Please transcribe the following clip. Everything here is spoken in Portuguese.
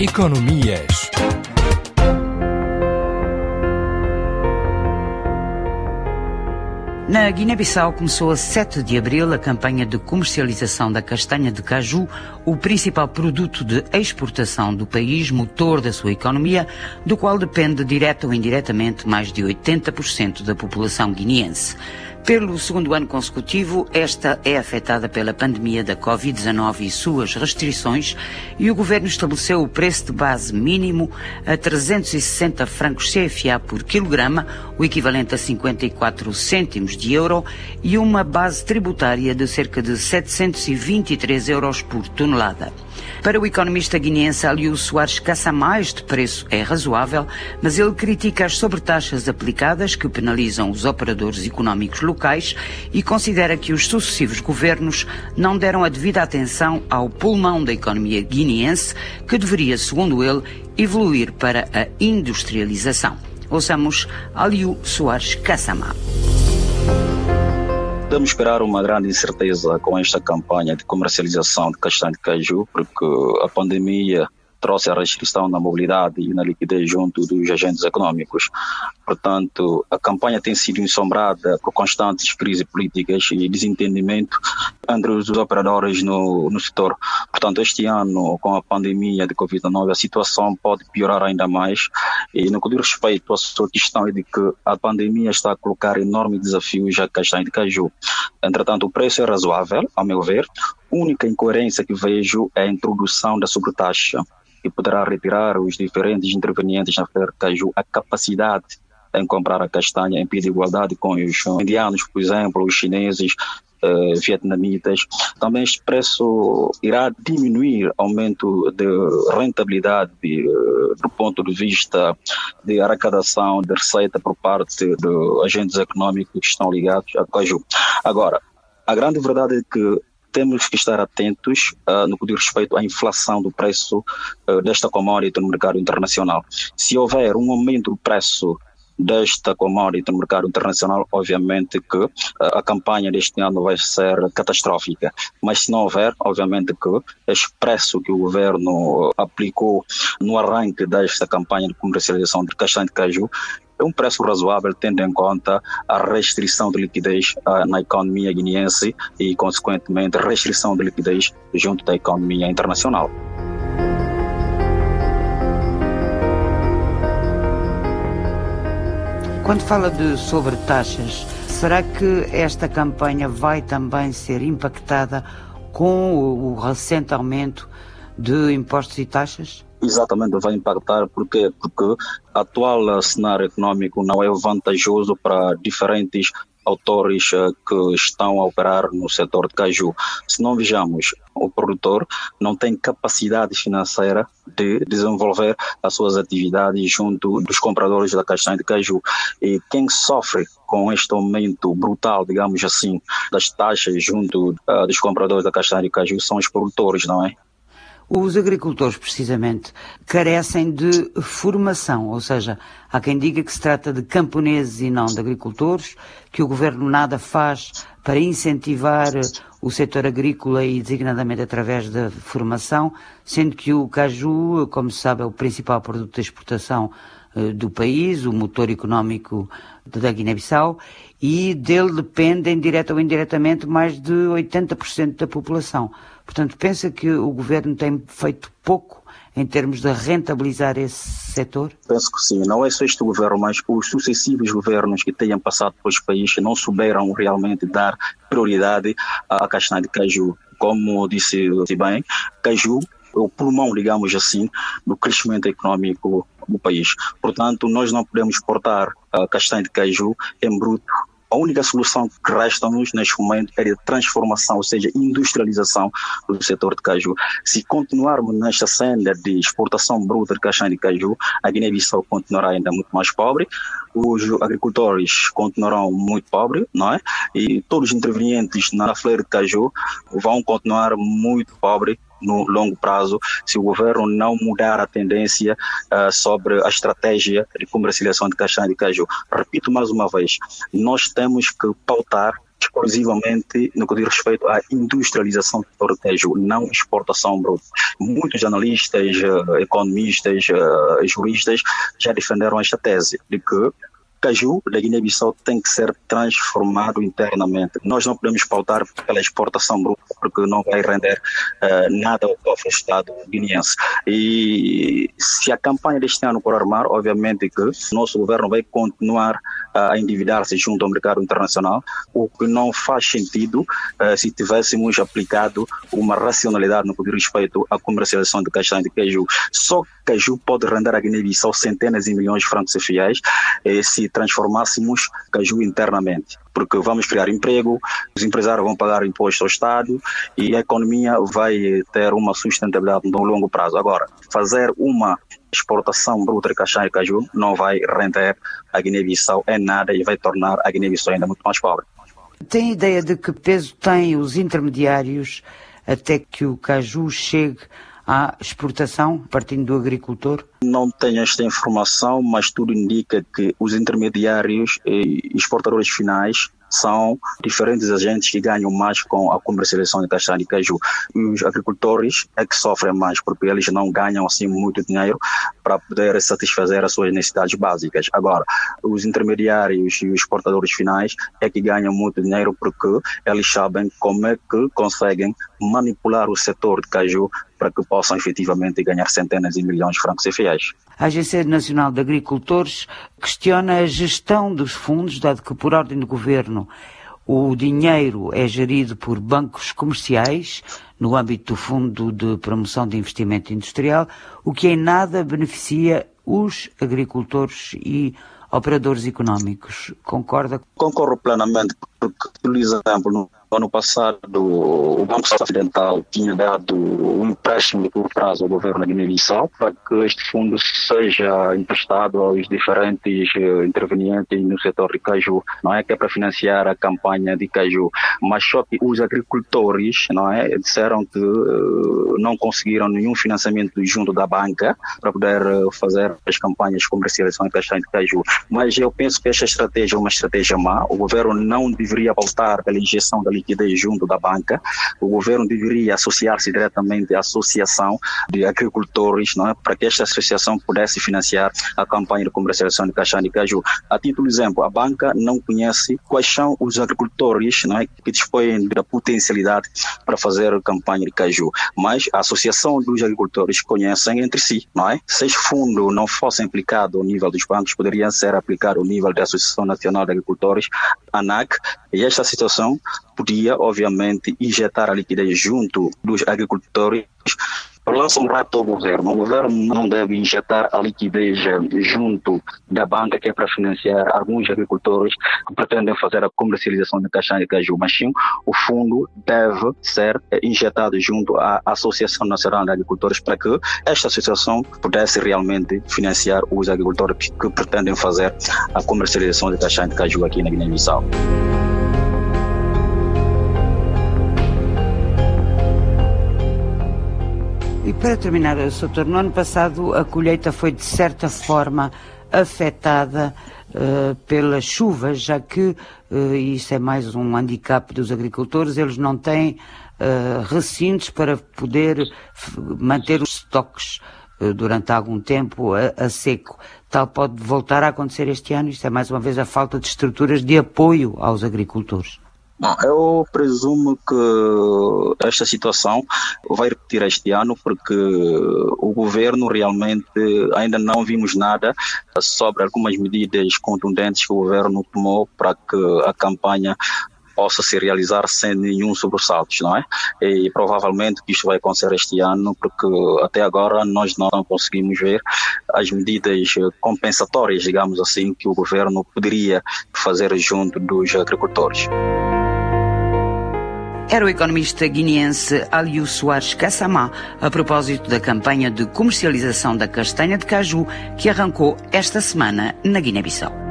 Economias. Na Guiné-Bissau começou a 7 de abril a campanha de comercialização da castanha de caju, o principal produto de exportação do país, motor da sua economia, do qual depende direta ou indiretamente mais de 80% da população guineense. Pelo segundo ano consecutivo, esta é afetada pela pandemia da Covid-19 e suas restrições, e o governo estabeleceu o preço de base mínimo a 360 francos CFA por quilograma, o equivalente a 54 cêntimos de euro, e uma base tributária de cerca de 723 euros por tonelada. Para o economista guineense Aliu Soares Caçamá, este preço é razoável, mas ele critica as sobretaxas aplicadas que penalizam os operadores económicos locais e considera que os sucessivos governos não deram a devida atenção ao pulmão da economia guineense, que deveria, segundo ele, evoluir para a industrialização. Ouçamos Aliu Soares Caçamá. Podemos esperar uma grande incerteza com esta campanha de comercialização de castanha de caju, porque a pandemia trouxe a restrição na mobilidade e na liquidez junto dos agentes econômicos. Portanto, a campanha tem sido ensombrada por constantes crises políticas e desentendimento entre os operadores no, no setor. Portanto, este ano, com a pandemia de Covid-19, a situação pode piorar ainda mais. E no que diz respeito à sua questão é de que a pandemia está a colocar enormes desafios à castanha de caju. Entretanto, o preço é razoável, ao meu ver. Única incoerência que vejo é a introdução da sobretaxa que poderá retirar os diferentes intervenientes na feira caju a capacidade em comprar a castanha em pé de igualdade com os indianos, por exemplo, os chineses, uh, vietnamitas. Também este preço irá diminuir aumento de rentabilidade uh, do ponto de vista de arrecadação de receita por parte de agentes econômicos que estão ligados a caju. Agora, a grande verdade é que temos que estar atentos uh, no que diz respeito à inflação do preço uh, desta commodity no mercado internacional. Se houver um aumento do preço desta commodity no mercado internacional, obviamente que uh, a campanha deste ano vai ser catastrófica. Mas se não houver, obviamente que este preço que o governo aplicou no arranque desta campanha de comercialização de castanha de caju é um preço razoável, tendo em conta a restrição de liquidez uh, na economia guineense e, consequentemente, restrição de liquidez junto da economia internacional. Quando fala de sobretaxas, será que esta campanha vai também ser impactada com o recente aumento de impostos e taxas? Exatamente, vai impactar porque porque o atual cenário econômico não é vantajoso para diferentes autores eh, que estão a operar no setor de caju. Se não vejamos, o produtor não tem capacidade financeira de desenvolver as suas atividades junto dos compradores da castanha de caju. E quem sofre com este aumento brutal, digamos assim, das taxas junto uh, dos compradores da castanha de caju são os produtores, não é? Os agricultores, precisamente, carecem de formação, ou seja, há quem diga que se trata de camponeses e não de agricultores, que o governo nada faz para incentivar o setor agrícola e designadamente através da formação, sendo que o caju, como se sabe, é o principal produto de exportação do país, o motor económico da Guiné-Bissau, e dele dependem, direta ou indiretamente, mais de 80% da população. Portanto, pensa que o governo tem feito pouco em termos de rentabilizar esse setor? Penso que sim. Não é só este governo, mas os sucessivos governos que tenham passado pelos países não souberam realmente dar prioridade à castanha de caju. Como disse bem, caju é o pulmão, digamos assim, do crescimento econômico do país. Portanto, nós não podemos exportar a castanha de caju em bruto a única solução que resta-nos neste momento é a transformação, ou seja, industrialização do setor de caju. Se continuarmos nesta senda de exportação bruta de castanha de caju, a Guiné-Bissau continuará ainda muito mais pobre, os agricultores continuarão muito pobres, não é? E todos os intervenientes na feira de caju vão continuar muito pobres no longo prazo se o governo não mudar a tendência uh, sobre a estratégia de comercialização de castanha de caju. Repito mais uma vez, nós temos que pautar exclusivamente no que diz respeito à industrialização do caju, não exportação bruta. Muitos analistas, eh, economistas, eh, juristas já defenderam esta tese de que caju da Guiné-Bissau tem que ser transformado internamente. Nós não podemos pautar pela exportação bruta, porque não vai render uh, nada ao cofre Estado guineense. E se a campanha deste ano correr mal, obviamente que o nosso governo vai continuar a endividar-se junto ao mercado internacional, o que não faz sentido uh, se tivéssemos aplicado uma racionalidade no que diz respeito à comercialização de castanha de caju. Só caju pode render a Guiné-Bissau centenas de milhões de francos fiéis eh, se transformássemos caju internamente porque vamos criar emprego, os empresários vão pagar imposto ao Estado e a economia vai ter uma sustentabilidade no longo prazo. Agora, fazer uma exportação bruta de castanha e caju não vai render a Guiné-Bissau em nada e vai tornar a Guiné-Bissau ainda muito mais pobre. Tem ideia de que peso têm os intermediários até que o caju chegue à exportação, partindo do agricultor? Não tenho esta informação, mas tudo indica que os intermediários e exportadores finais são diferentes agentes que ganham mais com a comercialização de castanha de caju. Os agricultores é que sofrem mais, porque eles não ganham assim muito dinheiro para poder satisfazer as suas necessidades básicas. Agora, os intermediários e os exportadores finais é que ganham muito dinheiro porque eles sabem como é que conseguem manipular o setor de caju para que possam efetivamente ganhar centenas de milhões de francos e fiéis. A Agência Nacional de Agricultores questiona a gestão dos fundos, dado que, por ordem do governo, o dinheiro é gerido por bancos comerciais, no âmbito do Fundo de Promoção de Investimento Industrial, o que em nada beneficia os agricultores e operadores económicos. Concorda? Concordo plenamente, porque, por exemplo, ano passado o Banco Ocidental tinha dado um empréstimo de curto prazo ao governo da Guiné-Bissau para que este fundo seja emprestado aos diferentes eh, intervenientes no setor de caju, não é que é para financiar a campanha de caju, mas só que os agricultores, não é, disseram que uh, não conseguiram nenhum financiamento junto da banca para poder uh, fazer as campanhas comerciais de castanha de caju. Mas eu penso que esta estratégia é uma estratégia má. O governo não deveria voltar pela injeção da liquidez junto da banca. O governo deveria associar-se diretamente à associação de agricultores, não é? para que esta associação pudesse financiar a campanha de comercialização de castanha de caju. A título de exemplo, a banca não conhece quais são os agricultores não é? que dispõem da potencialidade para fazer campanha de caju, mas a associação dos agricultores conhecem entre si, não é? Se este fundo não fosse aplicado ao nível dos bancos, poderia ser aplicado ao nível da Associação Nacional de Agricultores, ANAC, e esta situação podia, obviamente, injetar a liquidez junto dos agricultores lança um rato ao governo. O governo não deve injetar a liquidez junto da banca que é para financiar alguns agricultores que pretendem fazer a comercialização de castanha de caju, mas sim o fundo deve ser injetado junto à Associação Nacional de Agricultores para que esta associação pudesse realmente financiar os agricultores que pretendem fazer a comercialização de castanha de caju aqui na Guiné-Bissau. E para terminar, Soutor, no ano passado a colheita foi de certa forma afetada uh, pelas chuvas, já que, uh, isso é mais um handicap dos agricultores, eles não têm uh, recintos para poder manter os estoques durante algum tempo a, a, seco. Tal pode voltar a acontecer este ano, isto é mais uma vez a falta de estruturas de apoio aos agricultores. Bom, eu presumo que esta situação vai repetir este ano porque o governo realmente ainda não vimos nada sobre algumas medidas contundentes que o governo tomou para que a campanha possa se realizar sem nenhum sobressalto, não é? E provavelmente que isto vai acontecer este ano, porque até agora nós não conseguimos ver as medidas compensatórias, digamos assim, que o governo poderia fazer junto dos agricultores. Era o economista guineense Aliu Soares Kassamá a propósito da campanha de comercialização da castanha de caju que arrancou esta semana na Guiné-Bissau.